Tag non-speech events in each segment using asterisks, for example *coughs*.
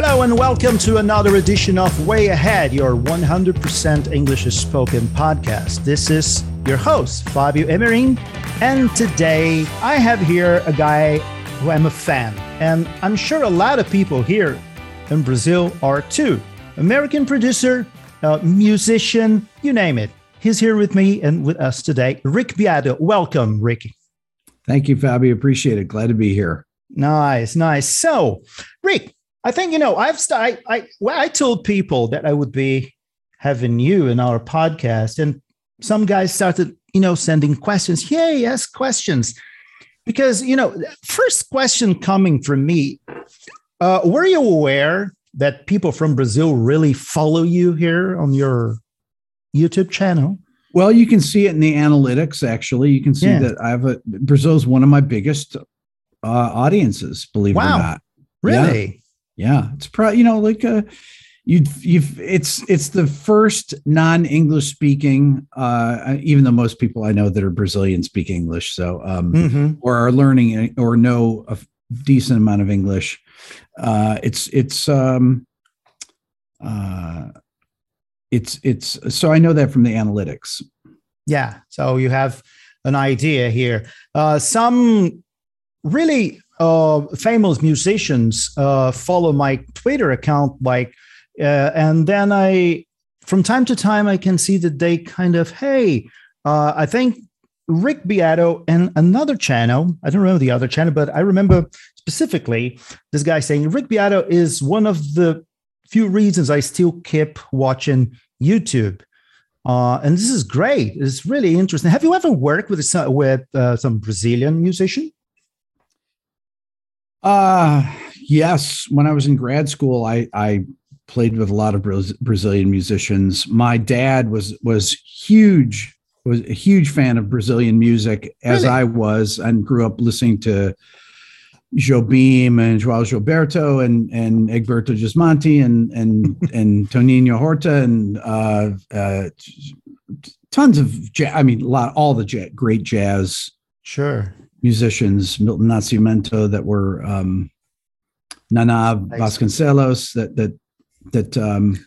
Hello and welcome to another edition of Way Ahead, your 100% English spoken podcast. This is your host, Fabio Emerin, and today I have here a guy who I'm a fan, and I'm sure a lot of people here in Brazil are too. American producer, uh, musician, you name it. He's here with me and with us today, Rick Beato. Welcome, Ricky. Thank you, Fabio. Appreciate it. Glad to be here. Nice, nice. So, Rick, I think you know I've st- I I well, I told people that I would be having you in our podcast, and some guys started you know sending questions. Yay, ask questions because you know first question coming from me. Uh, were you aware that people from Brazil really follow you here on your YouTube channel? Well, you can see it in the analytics. Actually, you can see Yeah. that I have a Brazil is one of my biggest uh, audiences. Believe it or not. Really? Yeah, it's probably you know like uh, you've you've it's it's the first non-English speaking. Uh, even though most people I know that are Brazilian speak English, so um, Mhm. or are learning or know a decent amount of English. Uh, it's it's um, uh, it's it's so I know that from the analytics. Yeah. So you have an idea here. Uh, some really uh, famous musicians uh, follow my Twitter account, like, uh, and then I, from time to time, I can see that they kind of, hey, uh, I think Rick Beato and another channel. I don't remember the other channel, but I remember specifically this guy saying Rick Beato is one of the few reasons I still keep watching YouTube. Uh, and this is great. It's really interesting. Have you ever worked with some, with uh, some Brazilian musician? Uh yes. When I was in grad school, I I played with a lot of Braz- Brazilian musicians. My dad was was huge was a huge fan of Brazilian music as Really? I was and grew up listening to Jobim and João Gilberto and and Egberto Gismonti and and *laughs* and Toninho Horta and uh, uh, tons of jazz. I mean, a lot all the great jazz Sure. Musicians, Milton Nascimento, that were um, Nana Vasconcelos, that that that. Um,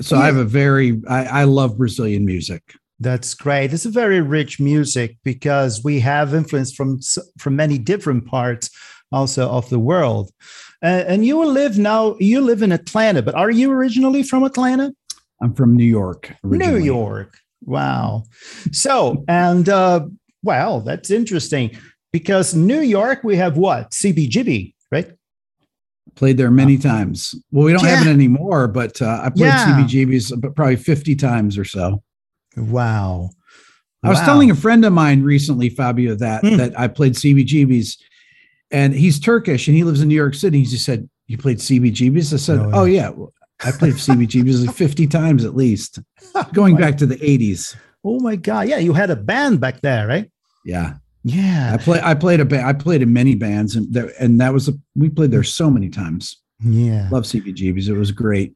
so I have a very I, I love Brazilian music. That's great. It's a very rich music because we have influence from from many different parts also of the world. Uh, and you live now. You live in Atlanta, but are you originally from Atlanta? I'm from New York. New. York. Wow. So, and uh, well, that's interesting because New York, we have what? CBGB, right? Played there many times. Well, we don't have it anymore, but uh, I played Yeah. CBGB's about probably 50 times or so. Wow. I was Wow. telling a friend of mine recently, Fabio, that Hmm. that I played CBGB's, and he's Turkish and he lives in New York City. He said, "You played CBGB's?" I said, No "Oh yeah, well, I played CBGB's like fifty times at least, *laughs* going my- back to the '80s." Oh my God. Yeah, you had a band back there, right? Yeah, Yeah. I play. I played a band. I played in many bands, and that and that was a, we played there so many times. Yeah. Love CBGB's. It was great.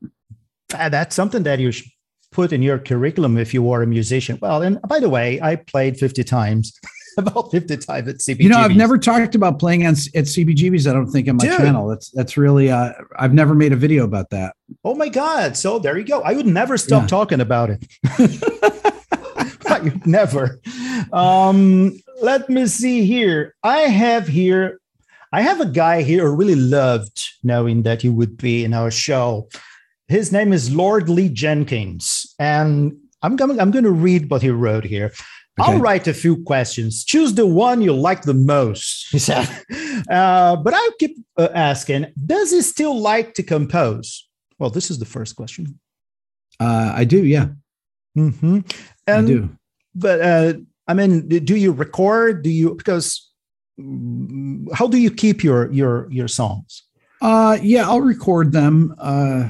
Uh, That's something that you should put in your curriculum if you were a musician. Well, and by the way, I played 50 times, *laughs* about 50 times at CBGBs. You know, I've never talked about playing on, at CBGB's. I don't think on my Dude. channel. That's that's really. Uh, I've never made a video about that. Oh my God. So there you go. I would never stop Yeah. talking about it. *laughs* *laughs* Never. Um, let me see here. I have here, I have a guy here who really loved knowing that you would be in our show. His name is Lord Lee Jenkins. And I'm going, I'm going to read what he wrote here. I'll write a few questions. Choose the one you like the most, *laughs* he said. Uh, but I'll keep uh, asking Does he still like to compose? Well, this is the first question. Uh, I do. Yeah, Mm-hmm. I do. But uh, I mean, do you record? Do you because how do you keep your your your songs? Uh, yeah, I'll record them. Uh,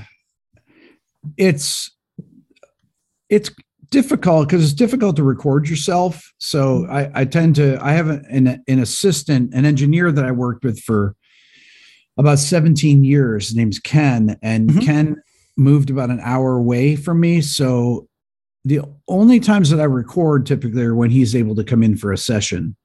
it's it's difficult because it's difficult to record yourself. So I, I tend to I have an an assistant, an engineer that I worked with for about 17 years. His name's Ken, and Mhm. Ken moved about an hour away from me. So the only times that I record typically are when he's able to come in for a session.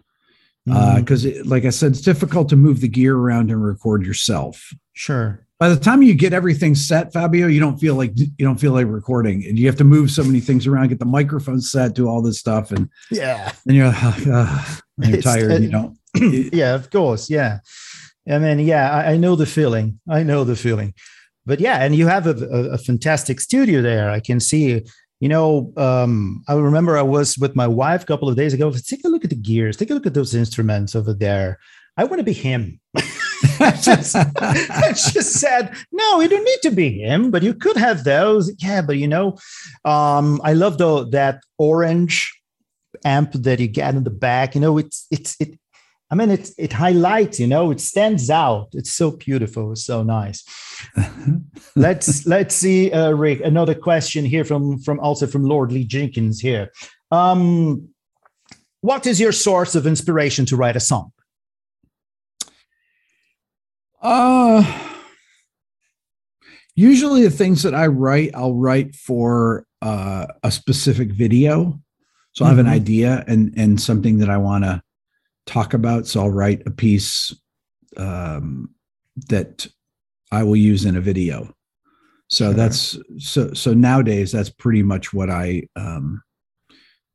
Mm, Because, like I said, it's difficult to move the gear around and record yourself. sure. by the time you get everything set, Fabio, you don't feel like you don't feel like recording, and you have to move so many things around, get the microphone set, do all this stuff, and yeah, and you're uh, you're tired. Uh, you don't. *clears throat* yeah, of course. Yeah, I mean, yeah, I, I, know the feeling. I know the feeling, but yeah, and you have a, a, a fantastic studio there. I can see. You know, um, I remember I was with my wife a couple of days ago. Take a look at the gears. Take a look at those instruments over there. I want to be him. *laughs* just, just said, no, you don't need to be him, but you could have those. Yeah, but you know, um, I love the that orange amp that you get in the back. You know, it's it's it. I mean, it it highlights. You know, it stands out. It's so beautiful. It's so nice. *laughs* let's let's see, uh, Rick. Another question here from from also from Lord Lee Jenkins here. Um, what is your source of inspiration to write a song? Uh usually the things that I write, I'll write for uh, a specific video. So mm-hmm. I have an mm-hmm. idea and and something that I want to talk about. So I'll write a piece um, that I will use in a video. So sure. that's so so nowadays that's pretty much what I um,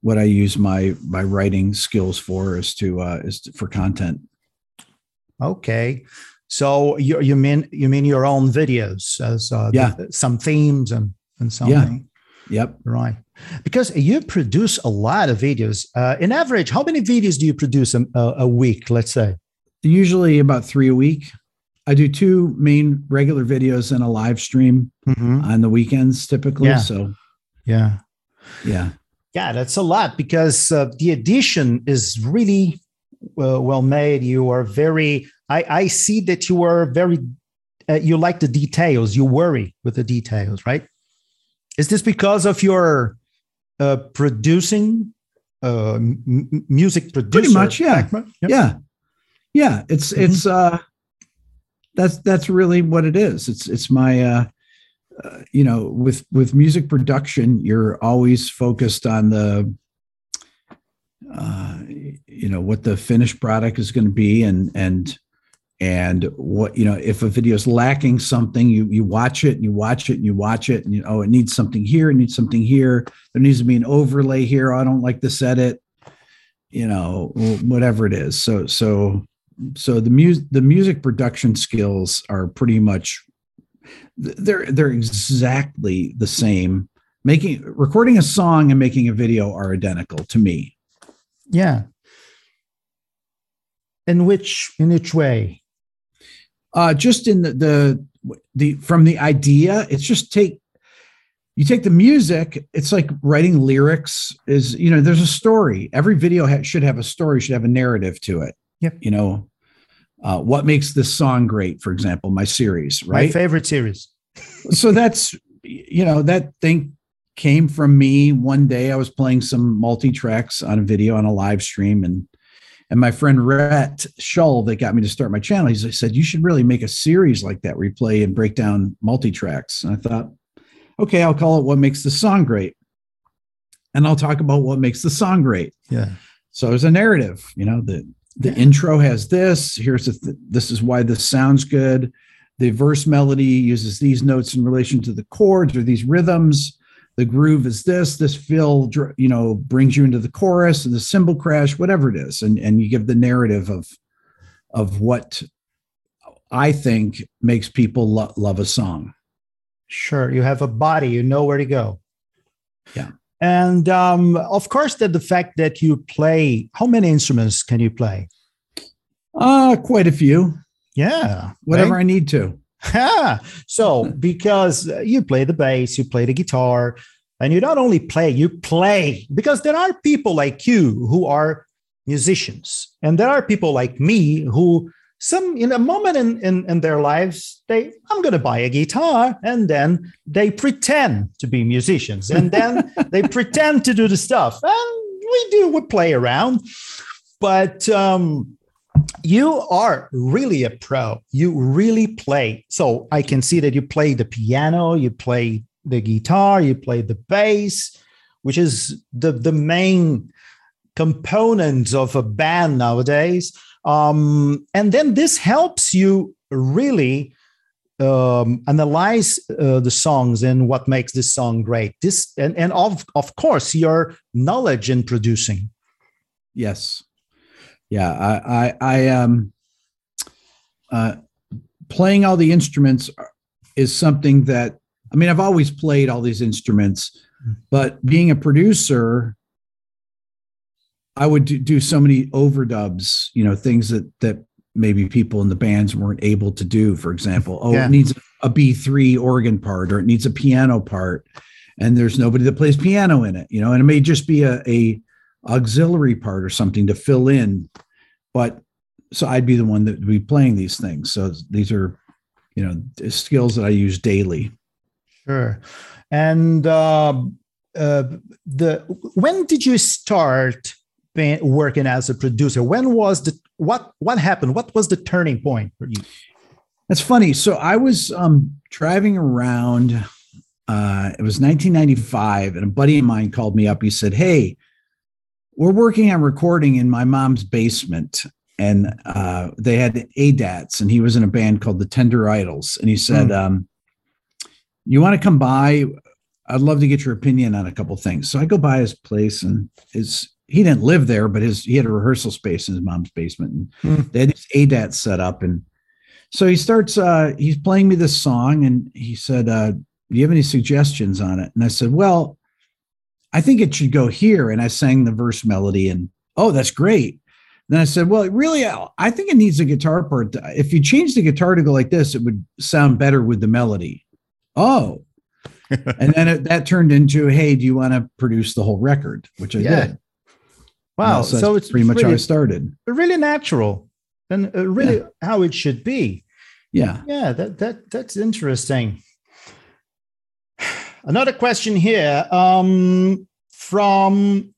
what I use my my writing skills for is to uh, is to, for content. Okay. So you you mean you mean your own videos as uh, yeah. The, some themes and and something. Yeah. Yep. Right. Because you produce a lot of videos. Uh, in average, how many videos do you produce a, a week? Let's say. Usually about three a week. I do two main regular videos and a live stream mm-hmm. on the weekends typically. Yeah. So. Yeah. Yeah. Yeah, that's a lot because uh, the edition is really uh, well made. You are very I, I see that you are very, uh, you like the details. You worry with the details, right? Is this because of your uh, producing, uh, m- music producer? Pretty much, yeah, yep. yeah, yeah. It's mm-hmm. it's uh, that's that's really what it is. It's it's my uh, uh, you know with with music production, you're always focused on the uh, you know what the finished product is going to be and and and what you know if a video is lacking something you you watch it and you watch it and you watch it and you oh it needs something here it needs something here there needs to be an overlay here oh, i don't like this edit you know whatever it is. So so so the music the music production skills are pretty much they're they're exactly the same. Making recording a song and making a video are identical to me. Yeah. In which in which way uh, just in the, the the from the idea, it's just take you take the music. It's like writing lyrics. Is you know, there's a story. Every video ha- should have a story. Should have a narrative to it. Yep. You know, uh, what makes this song great? For example, my series, right? My favorite series. so that's you know that thing came from me one day. I was playing some multi tracks on a video on a live stream, and and my friend Rhett Shull, that got me to start my channel, he said, You should really make a series like that where you play and break down multi tracks. And I thought, okay, I'll call it What Makes the Song Great. And I'll talk about what makes the song great. Yeah. So there's a narrative, you know, the, the intro has this. Here's the th- this is why this sounds good. The verse melody uses these notes in relation to the chords or these rhythms the groove is this this fill you know brings you into the chorus and the cymbal crash whatever it is. And and you give the narrative of of what i think makes people lo- love a song. Sure you have a body you know where to go. Yeah. And um, of course that the fact that you play how many instruments can you play? Uh quite a few. Yeah whatever right? i need to *laughs* so because you play the bass, you play the guitar, and you not only play, you play. Because there are people like you who are musicians, and there are people like me who some in a moment in, in, in their lives they i'm going to buy a guitar and then they pretend to be musicians and then *laughs* they pretend to do the stuff. And we do we play around. But um you are really a pro. You really play. So I can see that you play the piano, you play the guitar, you play the bass, which is the, the main components of a band nowadays. Um, and then this helps you really um, analyze uh, the songs and what makes this song great. This and and of of course your knowledge in producing. Yes, yeah. I I, I um uh, playing all the instruments is something that I mean I've always played all these instruments, mm. but being a producer I would do, do so many overdubs, you know, things that that maybe people in the bands weren't able to do. For example, oh, yeah. it needs a B three organ part, or it needs a piano part, and there's nobody that plays piano in it, you know, and it may just be a, a auxiliary part or something to fill in, but so I'd be the one that would be playing these things. So these are, you know, skills that I use daily. Sure, and uh, uh, the when did you start? working as a producer when was the what what happened what was the turning point for you that's funny so i was um, driving around uh, it was 1995 and a buddy of mine called me up he said hey we're working on recording in my mom's basement and uh, they had ADATs and he was in a band called the tender idols and he said mm. um, you want to come by i'd love to get your opinion on a couple things so i go by his place and his he didn't live there, but his he had a rehearsal space in his mom's basement, and mm. they had his ADAT set up. And so he starts uh, he's playing me this song, and he said, uh, "Do you have any suggestions on it?" And I said, "Well, I think it should go here." And I sang the verse melody, and oh, that's great. And then I said, "Well, really, I think it needs a guitar part. If you change the guitar to go like this, it would sound better with the melody." Oh, *laughs* and then it, that turned into, "Hey, do you want to produce the whole record?" Which I yeah. did. Wow. So, so it's pretty much really, how I started. Really natural and uh, really yeah. how it should be. Yeah. Yeah. That, that, that's interesting. Another question here um, from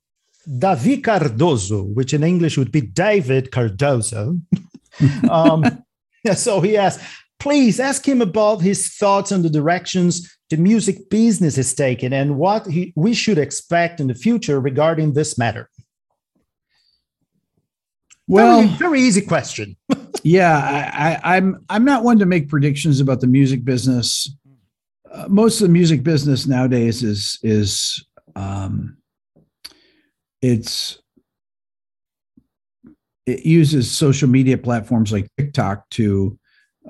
Davi Cardozo, which in English would be David Cardozo. *laughs* um, *laughs* so he asks, please ask him about his thoughts on the directions the music business is taking and what he, we should expect in the future regarding this matter. Well, very, very easy question. *laughs* yeah, I, am I'm, I'm not one to make predictions about the music business. Uh, most of the music business nowadays is is um, it's it uses social media platforms like TikTok to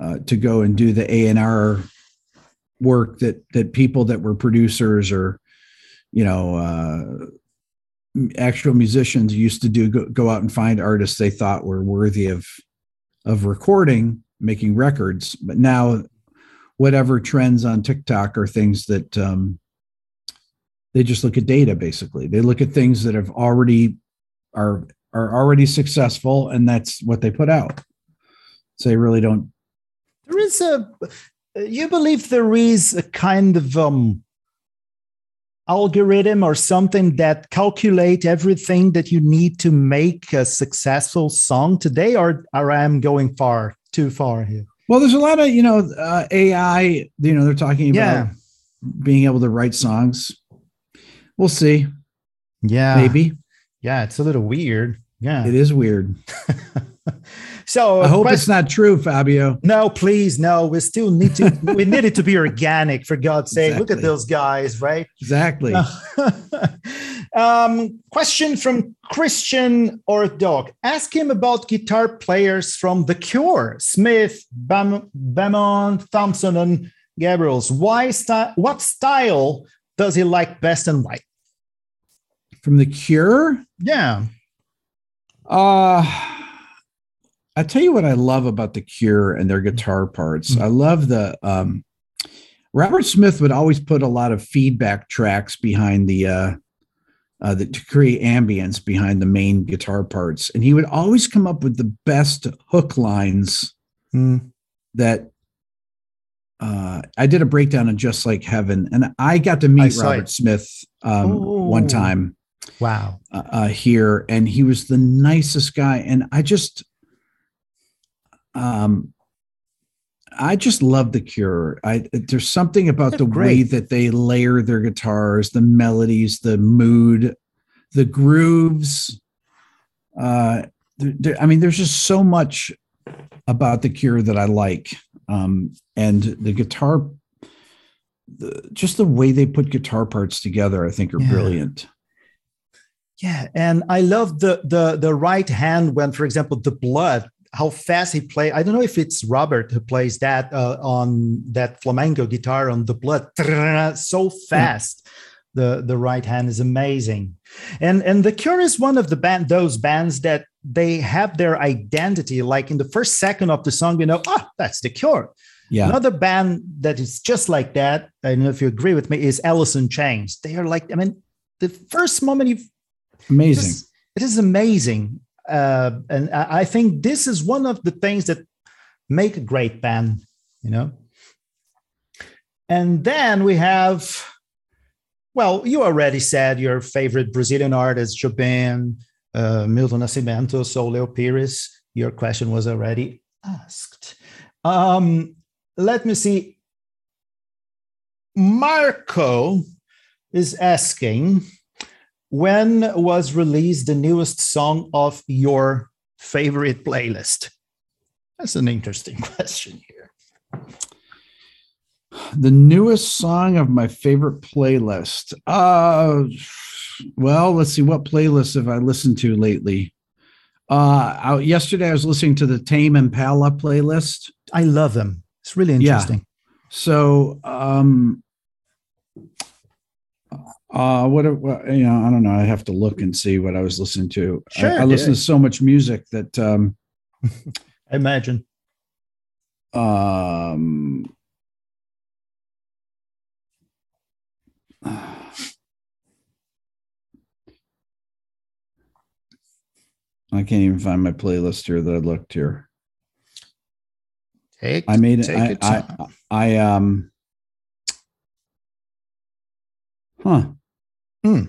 uh, to go and do the A and R work that that people that were producers or you know uh, actual musicians used to do go, go out and find artists they thought were worthy of of recording making records. But now whatever trends on tiktok are things that um, they just look at data basically. They look at things that have already are are already successful and that's what they put out. So they really don't there is a you believe there is a kind of um algorithm or something that calculate everything that you need to make a successful song? Today or, or i'm going far too far here well there's a lot of you know uh, ai you know they're talking about yeah. being able to write songs we'll see yeah maybe yeah it's a little weird yeah it is weird *laughs* So I hope it's not true, Fabio. No, please, no. We still need to. *laughs* we need it to be organic, for God's sake. Exactly. Look at those guys, right? Exactly. *laughs* um, question from Christian or Dog. Ask him about guitar players from The Cure: Smith, Bam- Bamonte, Thompson, and Gabrels. Why? What style does he like best, and why? From The Cure? Yeah. Uh I tell you what I love about the Cure and their guitar parts. Mm-hmm. I love the um, Robert Smith would always put a lot of feedback tracks behind the uh, uh, the, to create ambience behind the main guitar parts, and he would always come up with the best hook lines mm. that. Uh, I did a breakdown of Just Like Heaven, and I got to meet Robert it. Smith um, one time. Wow! Uh, uh, here, and he was the nicest guy, and I just um, I just love the Cure. I there's something about They're the great. way that they layer their guitars, the melodies, the mood, the grooves. Uh, I mean, there's just so much about the Cure that I like, um, and the guitar, the, just the way they put guitar parts together, I think are Yeah. brilliant. Yeah, and I love the the the right hand when, for example, the blood. How fast he play. I don't know if it's Robert who plays that uh, on that flamenco guitar on the blood. So fast. The the right hand is amazing, and and the Cure is one of the band those bands that they have their identity. Like in the first second of the song, you know, ah, that's the Cure. Yeah, Another band that is just like that, I don't know if you agree with me, is in Chains. They are like, I mean, the first moment you amazing. just- it is amazing. Uh, and I think this is one of the things that make a great band, you know. And then we have, well, you already said your favorite Brazilian artist, Jobim, uh, Milton Nascimento, Soulio Pires. Your question was already asked. Um, let me see. Marco is asking, when was released the newest song of your favorite playlist? That's an interesting *laughs* question here. the newest song of my favorite playlist. Uh, well, let's see what playlist have I listened to lately. Uh, yesterday I was listening to the Tame Impala playlist. I love them. It's really Yeah. interesting. So, um, uh, what, what, you know, I don't know. I have to look and see what I was listening to. Sure, I, listen to so much music that, um, *laughs* I imagine. um, *sighs* I can't even find my playlist here that I looked here. Take, I made it. take I, your I, time. I, um, huh. Hmm.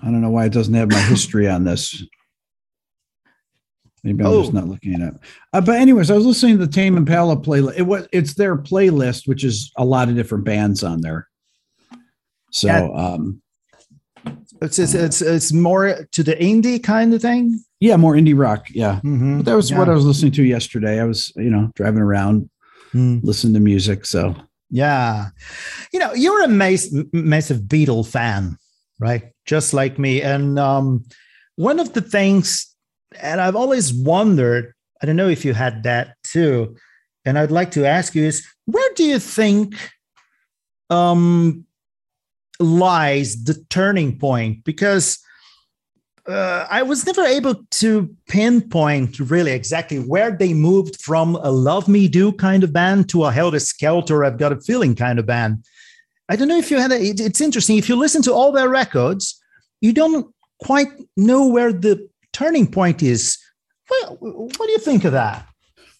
I don't know why it doesn't have my *coughs* history on this. Maybe I'm Oh. just not looking at it up. Uh, but anyways, I was listening to the Tame Impala playlist. It was it's their playlist, which is a lot of different bands on there. So Yeah. um It's, it's it's it's more to the indie kind of thing. yeah, more indie rock. Yeah. Mhm. But that was what I was listening to yesterday. I was, you know, driving around, Mm. listening to music. So Yeah. You know, you're a mass- massive Beatle fan, right? Just like me. And um, one of the things, and I've always wondered, I don't know if you had that too, and I'd like to ask you is where do you think um, lies the turning point? Because uh, I was never able to pinpoint really exactly where they moved from a Love Me Do kind of band to a Helter Skelter, I've Got a Feeling kind of band. I don't know if you had a, it- it's interesting. If you listen to all their records, you don't quite know where the turning point is. Well, what do you think of that?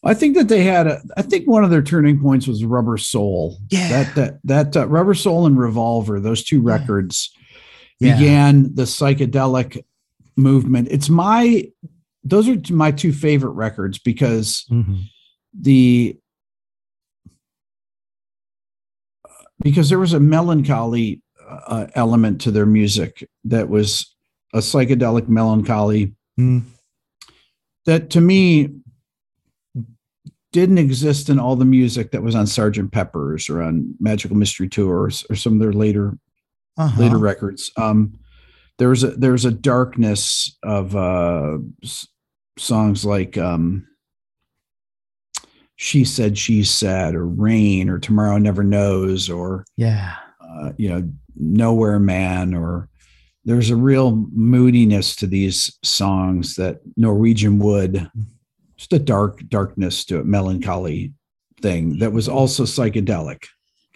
I think that they had a I think one of their turning points was Rubber Soul. Yeah. That that that uh, Rubber Soul and Revolver, those two records Yeah. began the psychedelic movement. It's my those are my two favorite records because the because there was a melancholy uh, element to their music that was a psychedelic melancholy Mm. that to me didn't exist in all the music that was on Sergeant Pepper's or on Magical Mystery Tours or some of their later Uh-huh. later records. Um, there was a there was a darkness of uh, songs like um, "She Said She Said" or "Rain" or "Tomorrow Never Knows" or Yeah. uh, you know "Nowhere Man" or there's a real moodiness to these songs that Norwegian Wood, just a dark darkness to it, melancholy thing that was also psychedelic.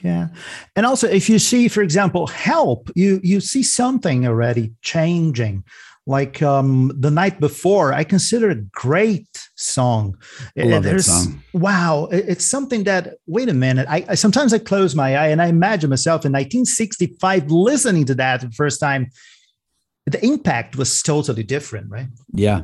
Yeah. And also if you see, for example, help, you you see something already changing. Like um the night before, I consider a great song. I love that song. Wow. It's something that, wait a minute. I, I sometimes I close my eye and I imagine myself in 1965 listening to that the first time. The impact was totally different, right? Yeah.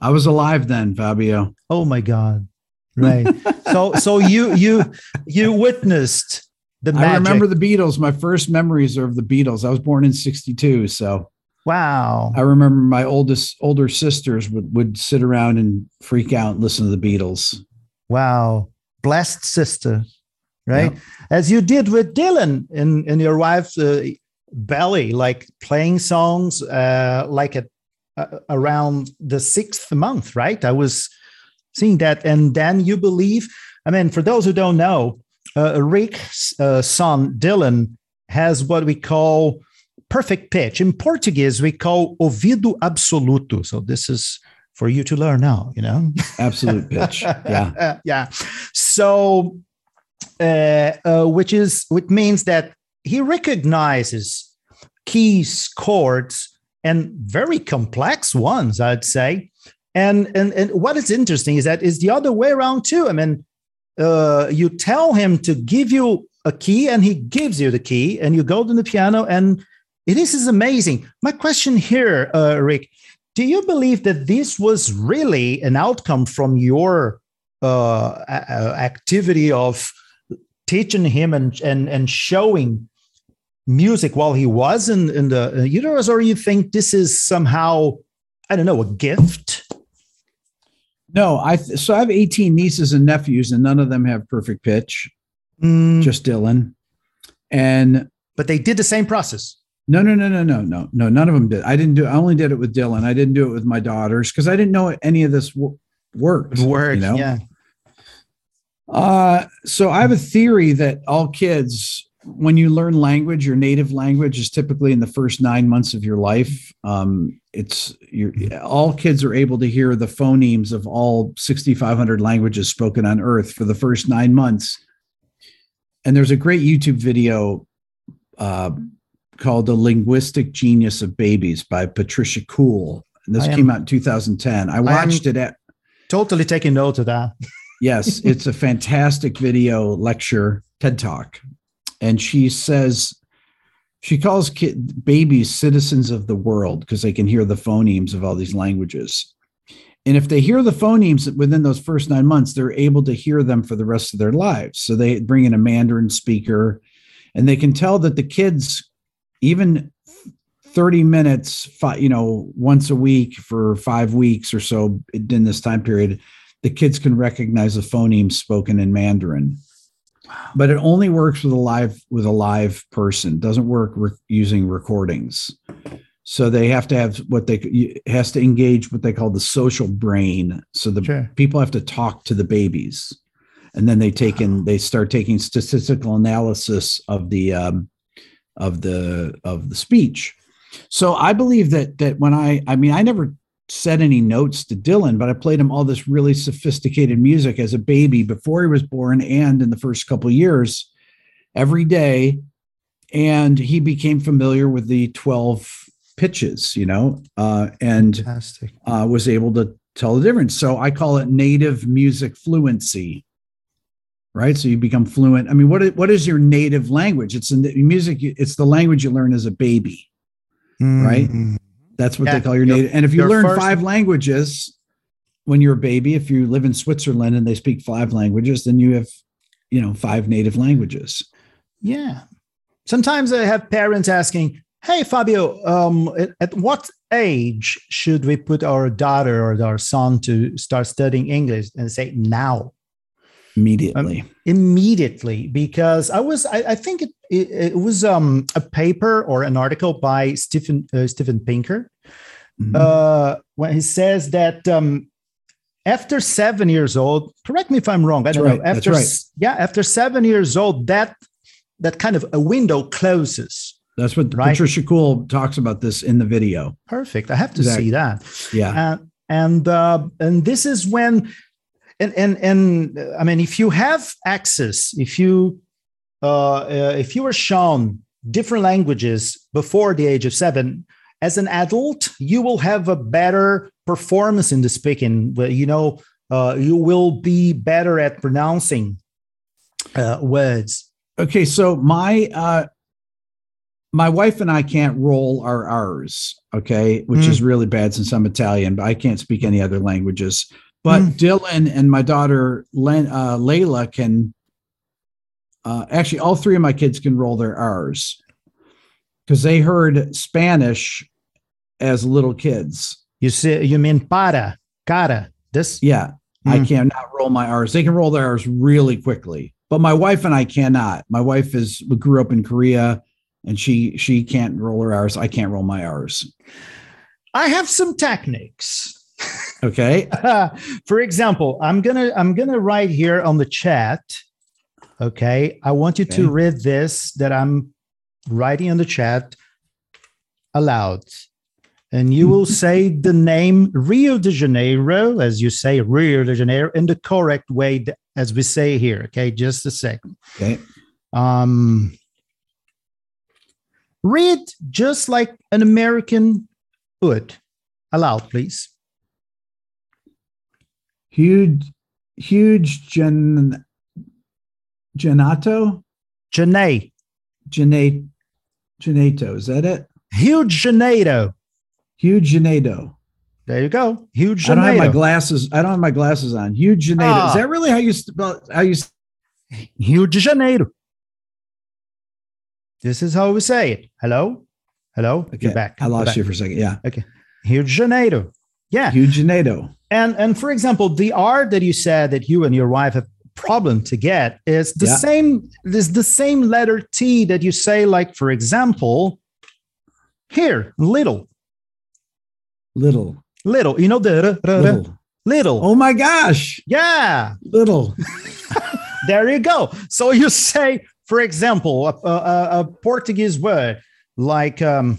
I was alive then, Fabio. Oh my God. Right. so so you you you witnessed the magic. I remember the Beatles. My first memories are of the Beatles. I was born in 62. So Wow. I remember my oldest older sisters would, would sit around and freak out and listen to the Beatles. Wow. Blessed sister, right? As you did with Dylan in, in your wife's uh, belly, like playing songs uh, like at uh, around the sixth month, right? I was seeing that. And then you believe, I mean, for those who don't know, uh, Rick's uh, son, Dylan, has what we call perfect pitch. In Portuguese, we call ouvido absoluto. So this is for you to learn now, you know? Absolute *laughs* pitch. Yeah. yeah. So, uh, uh, which is, which means that he recognizes keys, chords, and very complex ones, I'd say. And, and, and what is interesting is that is the other way around too. I mean, uh, you tell him to give you a key and he gives you the key and you go to the piano and it is, is amazing. My question here, uh, Rick, do you believe that this was really an outcome from your uh, activity of teaching him and, and, and showing music while he was in, in the uterus, or you think this is somehow, I don't know, a gift? No, I th- so I have 18 nieces and nephews, and none of them have perfect pitch. Mm. Just Dylan. And but they did the same process. No, no, no, no, no, no, no. None of them did. I didn't do. I only did it with Dylan. I didn't do it with my daughters because I didn't know any of this w- worked. Worked, you know? yeah. Uh, so I have a theory that all kids, when you learn language, your native language is typically in the first nine months of your life. Um, it's all kids are able to hear the phonemes of all 6,500 languages spoken on Earth for the first nine months. And there's a great YouTube video uh, called The Linguistic Genius of Babies by Patricia Kuhl. And this I am- came out in 2010. I watched it at Totally taking note of that. yes, it's a fantastic video lecture, TED Talk. And she says, she calls kid, babies citizens of the world because they can hear the phonemes of all these languages. And if they hear the phonemes within those first nine months, they're able to hear them for the rest of their lives. So they bring in a Mandarin speaker and they can tell that the kids, even 30 minutes, you know, once a week for five weeks or so in this time period, the kids can recognize the phonemes spoken in Mandarin. But it only works with a live with a live person. Doesn't work re- using recordings. So they have to have what they has to engage what they call the social brain. So the Sure. people have to talk to the babies, and then they take in they start taking statistical analysis of the um, of the of the speech. So I believe that that when I I mean I never said any notes to Dylan, but I played him all this really sophisticated music as a baby before he was born and in the first couple years every day and he became familiar with the 12 pitches, you know, uh, and uh, was able to tell the difference. So I call it native music fluency. Right, so you become fluent. I mean, what is, what is your native language? It's in the music. It's the language you learn as a baby. Right? That's what Yeah, they call your native. And if you your learn first- five languages when you're a baby, if you live in Switzerland and they speak five languages, then you have, you know, five native languages. Yeah. Sometimes I have parents asking, "Hey, Fabio, um, at, at what age should we put our daughter or our son to start studying English?" And I say, "Now." Immediately. immediately because I was I, I think it, it, it was um, a paper or an article by Steven uh, Steven Pinker Mhm. uh, when he says that um, after seven years old, correct me if I'm wrong. I don't right, know. that's After right. yeah, after seven years old, that that kind of a window closes. That's what right. Patricia Kuhl talks about this in the video. Perfect. I have to Exactly. see that. Yeah. Uh, and uh, and this is when and and and I mean, if you have access, if you uh, uh, if you were shown different languages before the age of seven, as an adult, you will have a better performance in the speaking. You know uh, you will be better at pronouncing uh, words. Okay. So my uh my wife and I can't roll our R's, okay, which Mm. is really bad since I'm Italian, but I can't speak any other languages. But Mm. Dylan and my daughter Len, uh, Layla can uh, actually all three of my kids can roll their R's because they heard Spanish as little kids. You see, you mean para, cara. This Yeah. I Mm. cannot roll my R's. They can roll their R's really quickly, but my wife and I cannot. My wife is grew up in Korea and she she can't roll her R's. I can't roll my R's. I have some techniques. Okay. *laughs* For example, I'm gonna I'm gonna write here on the chat. Okay, I want you Okay. to read this that I'm writing on the chat aloud, and you will *laughs* say the name Rio de Janeiro as you say Rio de Janeiro in the correct way as we say here. Okay, just a second. Okay. Um, read just like an American would. Aloud, please. Huge huge gen Genato? Janae. Genate Genato. Is that it? Huge Janeiro. Huge Genato. There you go. Huge I don't have my glasses. I don't have my glasses on. Huge Genato. Ah. Is that really how you spell how you Rio de Janeiro. This is how we say it. Hello? Hello? You're back. I lost You're you for a second. Yeah. Rio de Janeiro. Yeah. Huge Genato. And and for example, the R that you said that you and your wife have problem to get is the Yeah. same is the same letter T that you say, like, for example, here, little, Little. little. You know the Little. little. Oh my gosh. Yeah. Little. *laughs* there you go. So you say, for example, a, a, a Portuguese word like um,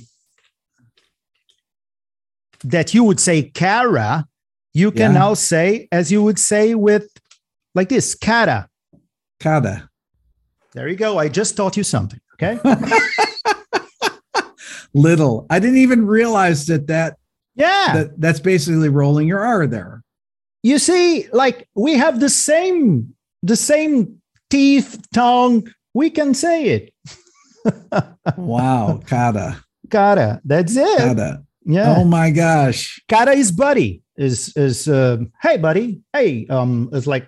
that you would say cara, you can Yeah. now say as you would say with like this, cara. Kada. There you go. I just taught you something. Okay. *laughs* Little. I didn't even realize that that, Yeah. that that's basically rolling your R there. you see, like we have the same, the same teeth, tongue. We can say it. *laughs* Wow. Kada. Cara. That's it. Yeah. Oh my gosh. Cara is buddy. Is is uh, hey buddy. Hey, um, it's like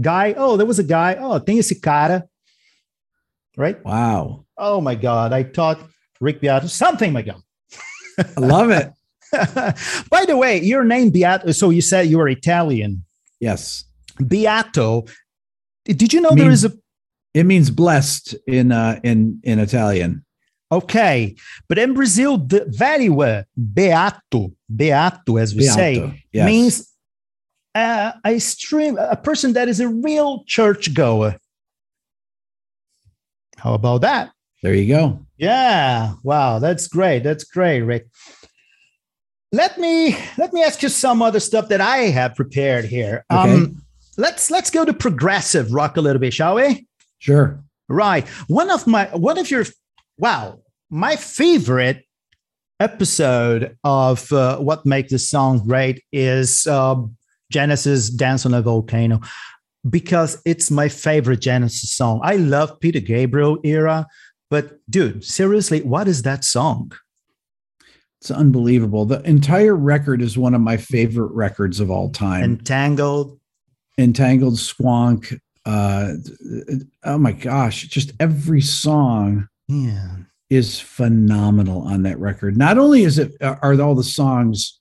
guy. Oh, there was a guy. Oh, tem esse cara. Right? Wow. Oh my god. I taught Rick Beato something, my god. I love it. *laughs* By the way, your name Beato. So you said you were Italian. Yes. Beato. Did you know there Means- is a It means blessed in uh in in Italian. Okay, but in Brazil, the very word beato, beato, as we say, Yes. means uh, a stream, a person that is a real churchgoer. How about that? there you go. Yeah. Wow, that's great. That's great, Rick. Let me let me ask you some other stuff that I have prepared here. Okay. Um, let's let's go to progressive rock a little bit, shall we? Sure. Right. One of my one of your wow, my favorite episode of uh, what makes the song great is um, Genesis "Dance on a Volcano" because it's my favorite Genesis song. I love Peter Gabriel era, but dude, seriously, what is that song? It's unbelievable. The entire record is one of my favorite records of all time. Entangled. Entangled Squonk. Uh, oh my gosh, just every song Yeah. Is phenomenal on that record. Not only is it are all the songs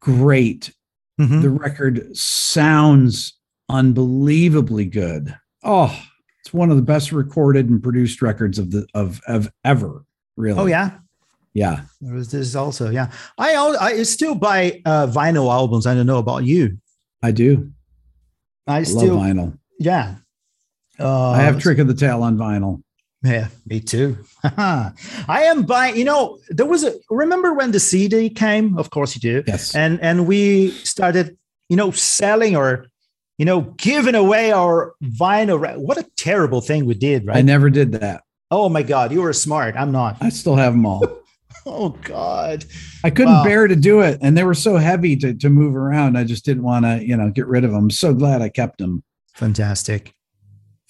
great, Mhm. the record sounds unbelievably good. Oh, it's one of the best recorded and produced records of the of of ever. Really? Oh yeah. yeah. There was this also. Yeah. I I still buy uh, vinyl albums. I don't know about you. I do. I I still love vinyl. yeah. Uh, I have Trick of the Tail on vinyl. Yeah, me too. *laughs* I am buying. You know, there was a. Remember when the CD came? Of course you do. Yes. And and we started, you know, selling or, you know, giving away our vinyl. What a terrible thing we did, right? I never did that. oh my God, you were smart. I'm not. I still have them all. *laughs* Oh God. I couldn't Wow. bear to do it, and they were so heavy to to move around. I just didn't want to, you know, get rid of them. so glad I kept them. Fantastic.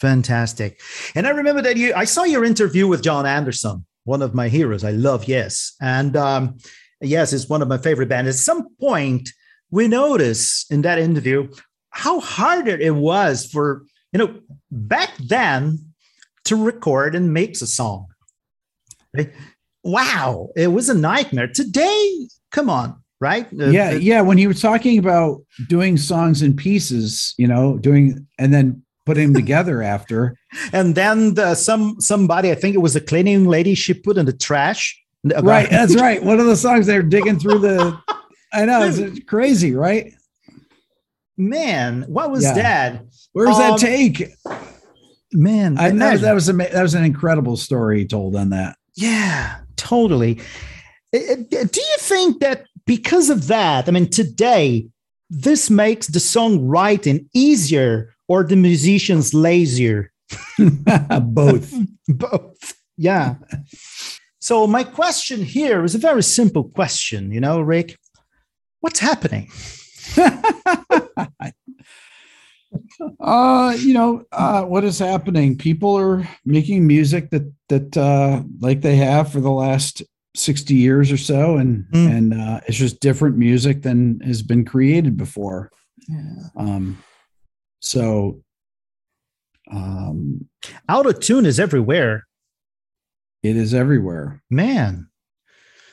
Fantastic. And I remember that you I saw your interview with Jon Anderson, one of my heroes. I love Yes. And um, Yes is one of my favorite bands. At some point, we notice in that interview how hard it was for, you know, back then to record and make a song. Right? wow, it was a nightmare. Today, come on, right? Uh, yeah, uh, yeah. When he was talking about doing songs in pieces, you know, doing and then putting them together after. *laughs* And then the, some somebody, I think it was a cleaning lady, she put in the trash. Right, that's *laughs* right. One of the songs they're digging through the. I know it's crazy, right? Man, what was Yeah. that? Where's Um, that take? Man, I, was, imagine. that was ama- that was an incredible story told on that. Yeah, totally. Do you think that because of that, I mean, today, this makes the songwriting easier or the musicians lazier? *laughs* Both. *laughs* Both. Yeah. so, my question here is a very simple question, you know, Rick. What's happening? *laughs* uh, you know, uh, what is happening? People are making music that that uh, like they have for the last sixty years or so, and Mm. and uh, it's just different music than has been created before. Um, so, um, out of tune is everywhere. it is everywhere. Man,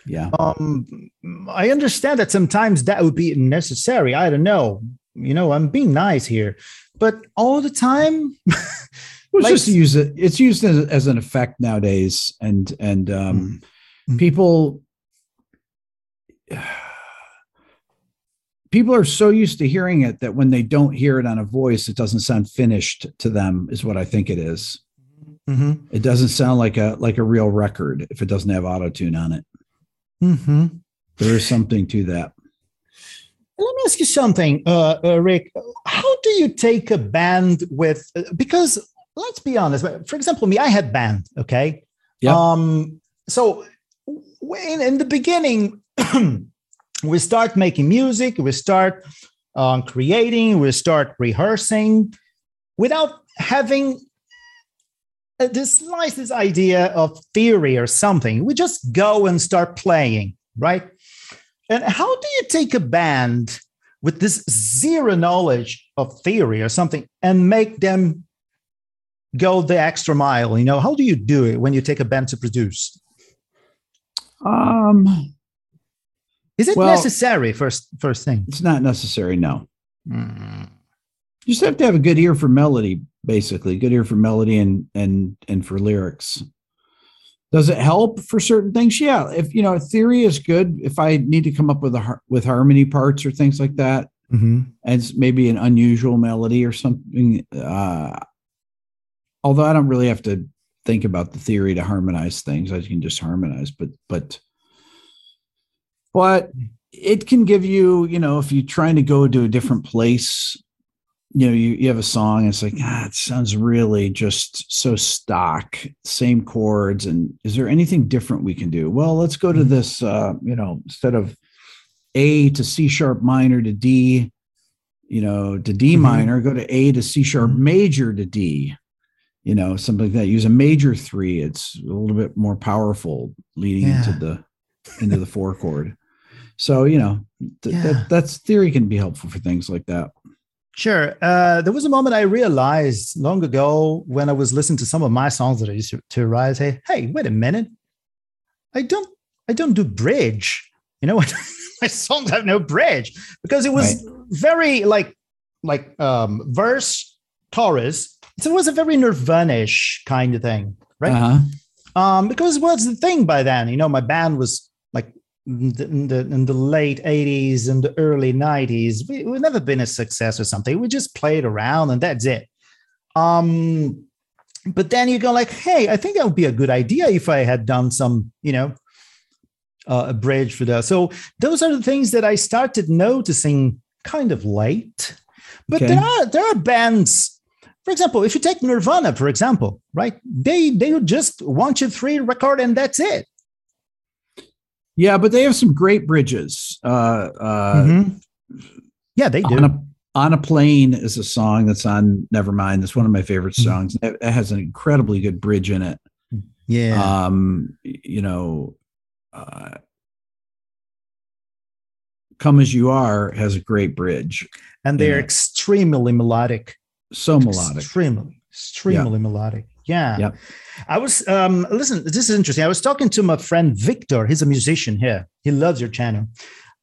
Yeah. um i understand that sometimes that would be necessary i don't know you know i'm being nice here but all the time *laughs* Well, Like- it's just use it. It's used as, as an effect nowadays, and and um, Mm. people people are so used to hearing it that when they don't hear it on a voice, it doesn't sound finished to them. Is what I think it is. mm-hmm. It doesn't sound like a like a real record if it doesn't have auto tune on it. Mm-hmm. There is something to that. let me ask you something uh, uh rick how do you take a band with because let's be honest for example me i had band okay Yeah. um so when in the beginning *clears throat* we start making music we start um, creating we start rehearsing without having this slightest idea of theory or something we just go and start playing right and how do you take a band with this zero knowledge of theory or something and make them go the extra mile? You know, how do you do it when you take a band to produce? Um, Is it Well- necessary first first thing? it's not necessary. No, Mm. you just have to have a good ear for melody, basically, good ear for melody and and and for lyrics. Does it help for certain things? Yeah, if you know, theory is good. If I need to come up with a har- with harmony parts or things like that, Mm-hmm. and maybe an unusual melody or something. Uh, although I don't really have to think about the theory to harmonize things, I can just harmonize. But but but it can give you, you know, if you're trying to go to a different place, you know, you, you have a song, and it's like, ah, it sounds really just so stock, same chords. And is there anything different we can do? Well, let's go to this, uh, you know, instead of A to C sharp minor to D, you know, to D Mhm. minor, go to A to C sharp Mhm. major to D, you know, something like that. Use a major three. It's a little bit more powerful leading into the into the four chord. So, you know, th- Yeah. that that's theory can be helpful for things like that. Sure. Uh, there was a moment I realized long ago when I was listening to some of my songs that I used to, to write. Hey, hey, wait a minute! I don't, I don't do bridge. You know what? *laughs* my songs have no bridge because it was very like, like um, verse, chorus. So it was a very Nirvana-ish kind of thing, right? Uh-huh. Um, because what's the thing by then? You know, my band was in the, in the, in the late 80s and the early 90s. We, we've never been a success or something. We just played around and that's it. Um, but then you go like, hey, I think that would be a good idea if I had done some, you know, uh, a bridge for that. So those are the things that I started noticing kind of late. But Okay. there are there are bands, for example, if you take Nirvana, for example, right? They they would just one, two, three record and that's it. Yeah, but they have some great bridges. Uh, uh, Mhm. Yeah, they do. on a on a plain is a song that's on Nevermind. It's one of my favorite Mhm. songs. It, it has an incredibly good bridge in it. yeah. Um, you know, uh, "Come as You Are" has a great bridge. and they're extremely melodic. So melodic. Extremely, extremely melodic. Yeah. Yep. I was um listen, this is interesting. I was talking to my friend Victor. He's a musician here. He loves your channel.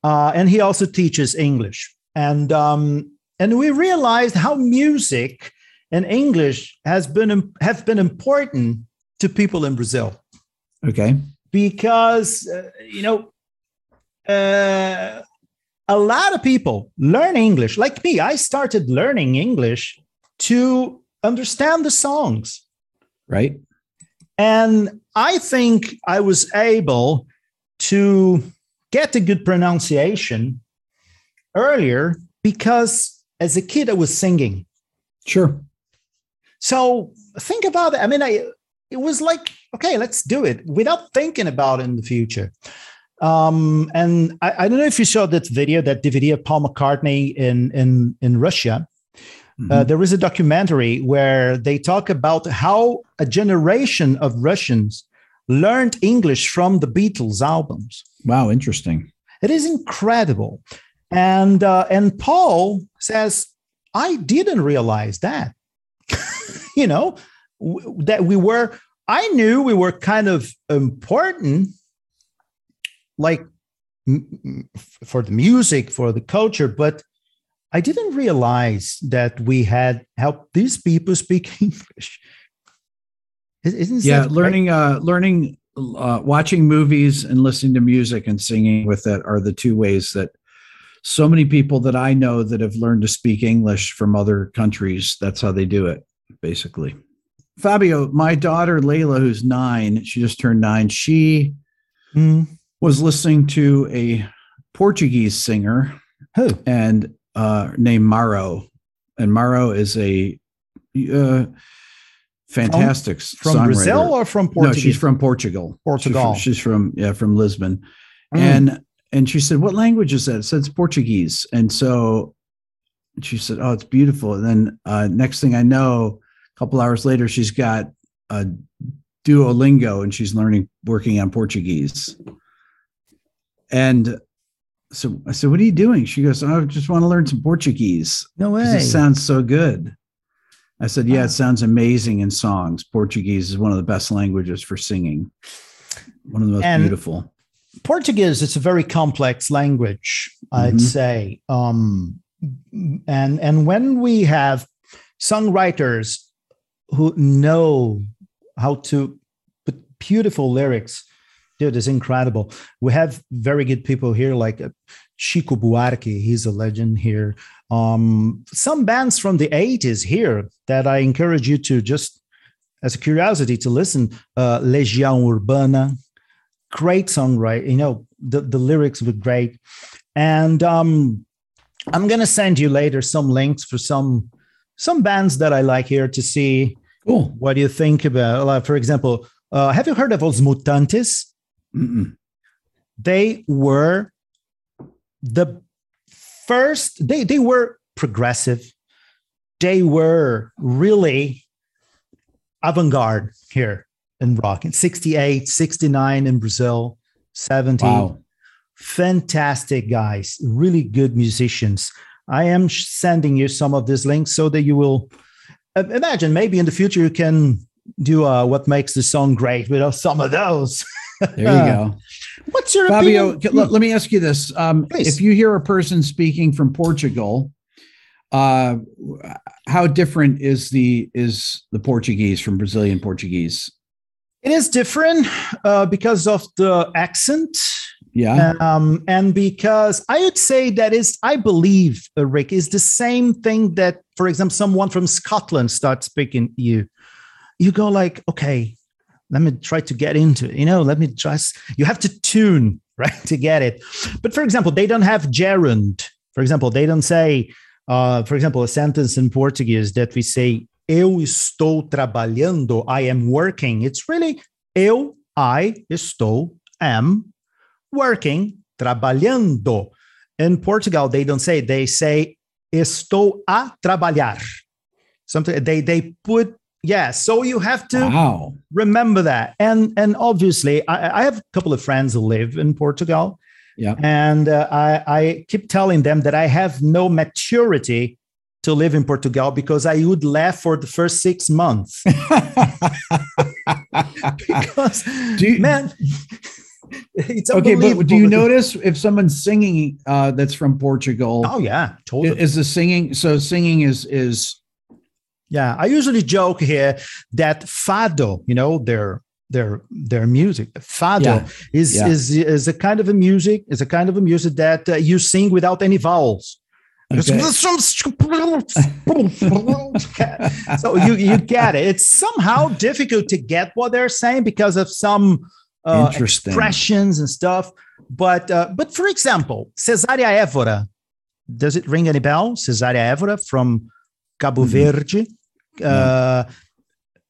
Uh, and he also teaches English. And um and we realized how music and English has been have been important to people in Brazil Okay. because uh, you know uh, a lot of people learn English. Like me, I started learning English to understand the songs. Right. And I think I was able to get a good pronunciation earlier because as a kid I was singing. Sure. So think about it. I mean, I it was like, okay, let's do it without thinking about it in the future. Um, and I, I don't know if you saw that video, that DVD of Paul McCartney in in in Russia. Mhm. Uh, there is a documentary where they talk about how a generation of Russians learned English from the Beatles albums. wow. Interesting. It is incredible, and uh, and Paul says, "I didn't realize that. *laughs* you know, w- that we were. I knew we were kind of important, like m- for the music, for the culture, but." I didn't realize that we had helped these people speak *laughs* English. Isn't yeah learning uh learning uh watching movies and listening to music and singing with it are the two ways that so many people that i know that have learned to speak english from other countries that's how they do it basically fabio my daughter layla who's nine she just turned nine she Mm. was listening to a portuguese singer Who? and uh named maro and maro is a uh fantastic From songwriter. Brazil or from Portugal? No, she's from Portugal. Portugal. She's from, she's from yeah, from Lisbon. Mm. And and she said, "What language is that?" I said, "It's Portuguese." And so she said, "Oh, it's beautiful." And then uh, next thing I know, a couple hours later, she's got a Duolingo and she's learning working on Portuguese. And so I said, "What are you doing?" She goes, "I just want to learn some Portuguese." no way. It sounds so good. I said, Yeah, it sounds amazing in songs. Portuguese is one of the best languages for singing, one of the most And- beautiful. Portuguese it's a very complex language, I'd Mhm. say. Um, and and when we have songwriters who know how to put beautiful lyrics, dude, it's incredible. We have very good people here, like uh, Chico Buarque. He's a legend here. Um, some bands from the '80s here that I encourage you to just, as a curiosity, to listen. Uh, Legião Urbana, great songwriter. You know, the, the lyrics were great. And um, I'm gonna send you later some links for some some bands that I like here to see Cool. what do you think about. Like, for example, uh, have you heard of Os Mutantes? Mm-mm. They were the first. They they were progressive. They were really avant-garde here in rock in 68 69 in brazil 70 Wow. fantastic guys really good musicians i am sending you some of these links so that you will uh, imagine maybe in the future you can do uh, what makes the song great with some of those *laughs* There you go. what's your Fabio, opinion? let, let me ask you this. Um, if you hear a person speaking from Portugal, uh, how different is the is the Portuguese from Brazilian Portuguese? it is different uh, because of the accent Yeah. um, and because I would say that is, I believe, uh, Rick, is the same thing that, for example, someone from Scotland starts speaking you. You go like, okay, let me try to get into it. You know, let me just. You have to tune *laughs* right to get it. But for example, they don't have gerund. For example, they don't say, uh, for example, a sentence in Portuguese that we say eu estou trabalhando, I am working. It's really eu, I estou, am working, trabalhando. In Portugal, they don't say, they say estou a trabalhar. Something they they put, yeah. So you have to wow. remember that. And and obviously, I, I have a couple of friends who live in Portugal. Yeah. And uh, I, I keep telling them that I have no maturity to live in Portugal because I would laugh for the first six months. *laughs* because, Do you- man, it's okay, but do you notice if someone's singing uh, that's from Portugal? Oh yeah, totally. Is the singing so singing is is Yeah, I usually joke here that fado, you know, their their their music, fado Yeah, is yeah. is is a kind of a music, is a kind of a music that uh, you sing without any vowels. Okay. *laughs* so you you get it. It's somehow difficult to get what they're saying because of some uh, expressions and stuff. But uh, but for example, Cesária Évora, does it ring any bell? Cesária Évora from Cabo Mhm. Verde. Uh,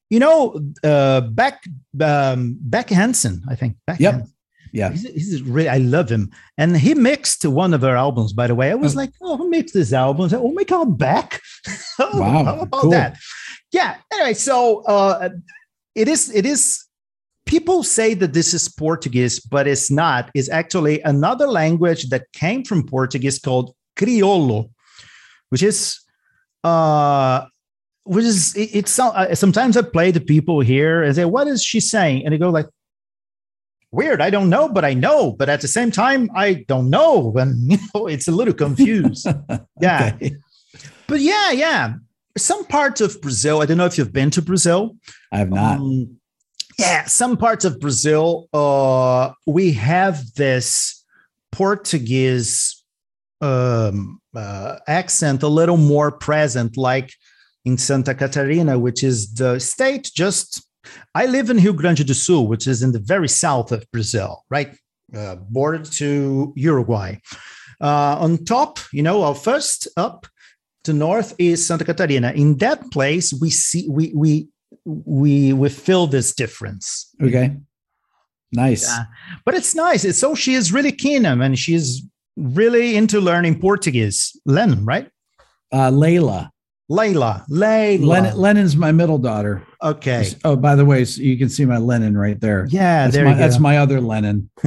you know, uh, Beck um, Beck Hansen, I think. Beck Yep. Hansen. yeah He's, he's really, I love him. And he mixed one of her albums, by the way. I was Oh. like, oh, who mixed this album? Said, oh, my God, Beck. *laughs* oh, Wow, How about cool. that? Yeah. Anyway, so uh, it is, it is, people say that this is Portuguese, but it's not. It's actually another language that came from Portuguese called Crioulo, which is, uh, which is, it, it's, uh, sometimes I play the people here and say, what is she saying? And they go like, weird i don't know but i know but at the same time i don't know *laughs* and you know it's a little confused *laughs* yeah Okay. but yeah yeah some parts of brazil i don't know if you've been to brazil I have not. Um, yeah some parts of brazil uh we have this portuguese um uh, accent a little more present like in santa catarina which is the state just I live in Rio Grande do Sul, which is in the very south of Brazil, right? Uh, border to Uruguay. Uh, on top, you know, our first up to north is Santa Catarina. In that place, we see we we we we feel this difference. Okay. Nice. Yeah. But it's nice. It's so she is really keen and she's really into learning Portuguese. Len, right? Uh, Layla. Layla. Layla. Len, Lennon's my middle daughter. Okay. Oh, by the way, so you can see my Lennon right there. Yeah, That's there my, you go. that's my other Lennon. *laughs*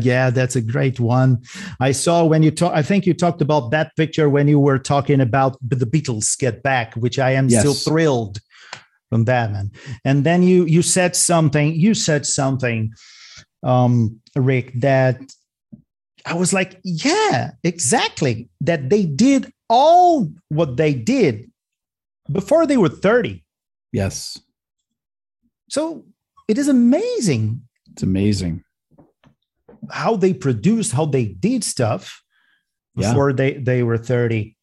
yeah, that's a great one. I saw when you talk. I think you talked about that picture when you were talking about the Beatles Get Back, which I am still thrilled from that man. And then you you said something. You said something, um, Rick, that I was like, yeah, exactly. That they did all what they did before they were thirty. Yes. So it is amazing It's amazing. how they produced, how they did stuff Yeah. before they, they were 30.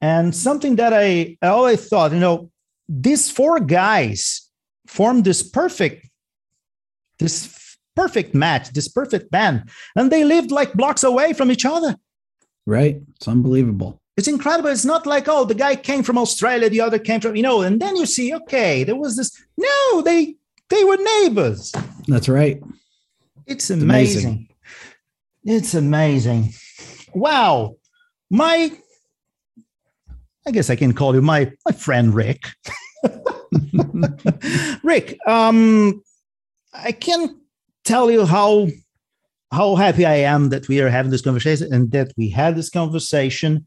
And something that I, I always thought, you know, these four guys formed this perfect, this perfect match, this perfect band. And they lived like blocks away from each other. Right. It's unbelievable. It's incredible. It's not like, oh, the guy came from Australia, the other came from, you know, and then you see, okay, there was this. No, they they were neighbors. That's right. It's amazing. amazing. It's amazing. Wow. My I guess I can call you my my friend Rick. *laughs* Rick, um I can tell you how how happy I am that we are having this conversation and that we had this conversation.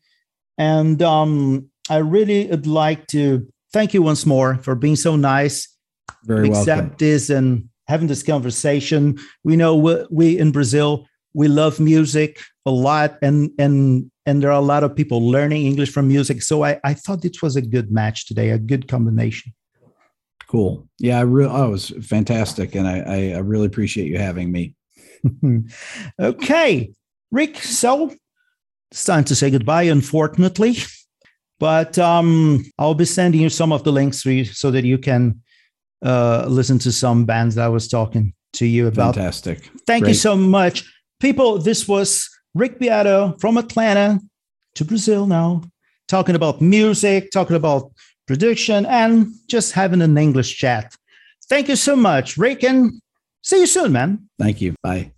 And um I really would like to thank you once more for being so nice Very accept welcome. this and having this conversation. We know we, we in Brazil we love music a lot, and and and there are a lot of people learning English from music. So I I thought this was a good match today, a good combination. Cool. Yeah, I really oh, it was fantastic. And I, I, I really appreciate you having me. *laughs* okay, Rick. So it's time to say goodbye, unfortunately. But um, I'll be sending you some of the links for you so that you can uh, listen to some bands that I was talking to you about. Fantastic. Thank you so much. People, this was Rick Beato from Atlanta to Brazil now, talking about music, talking about production, and just having an English chat. Thank you so much, Rick, and see you soon, man. Thank you. Bye.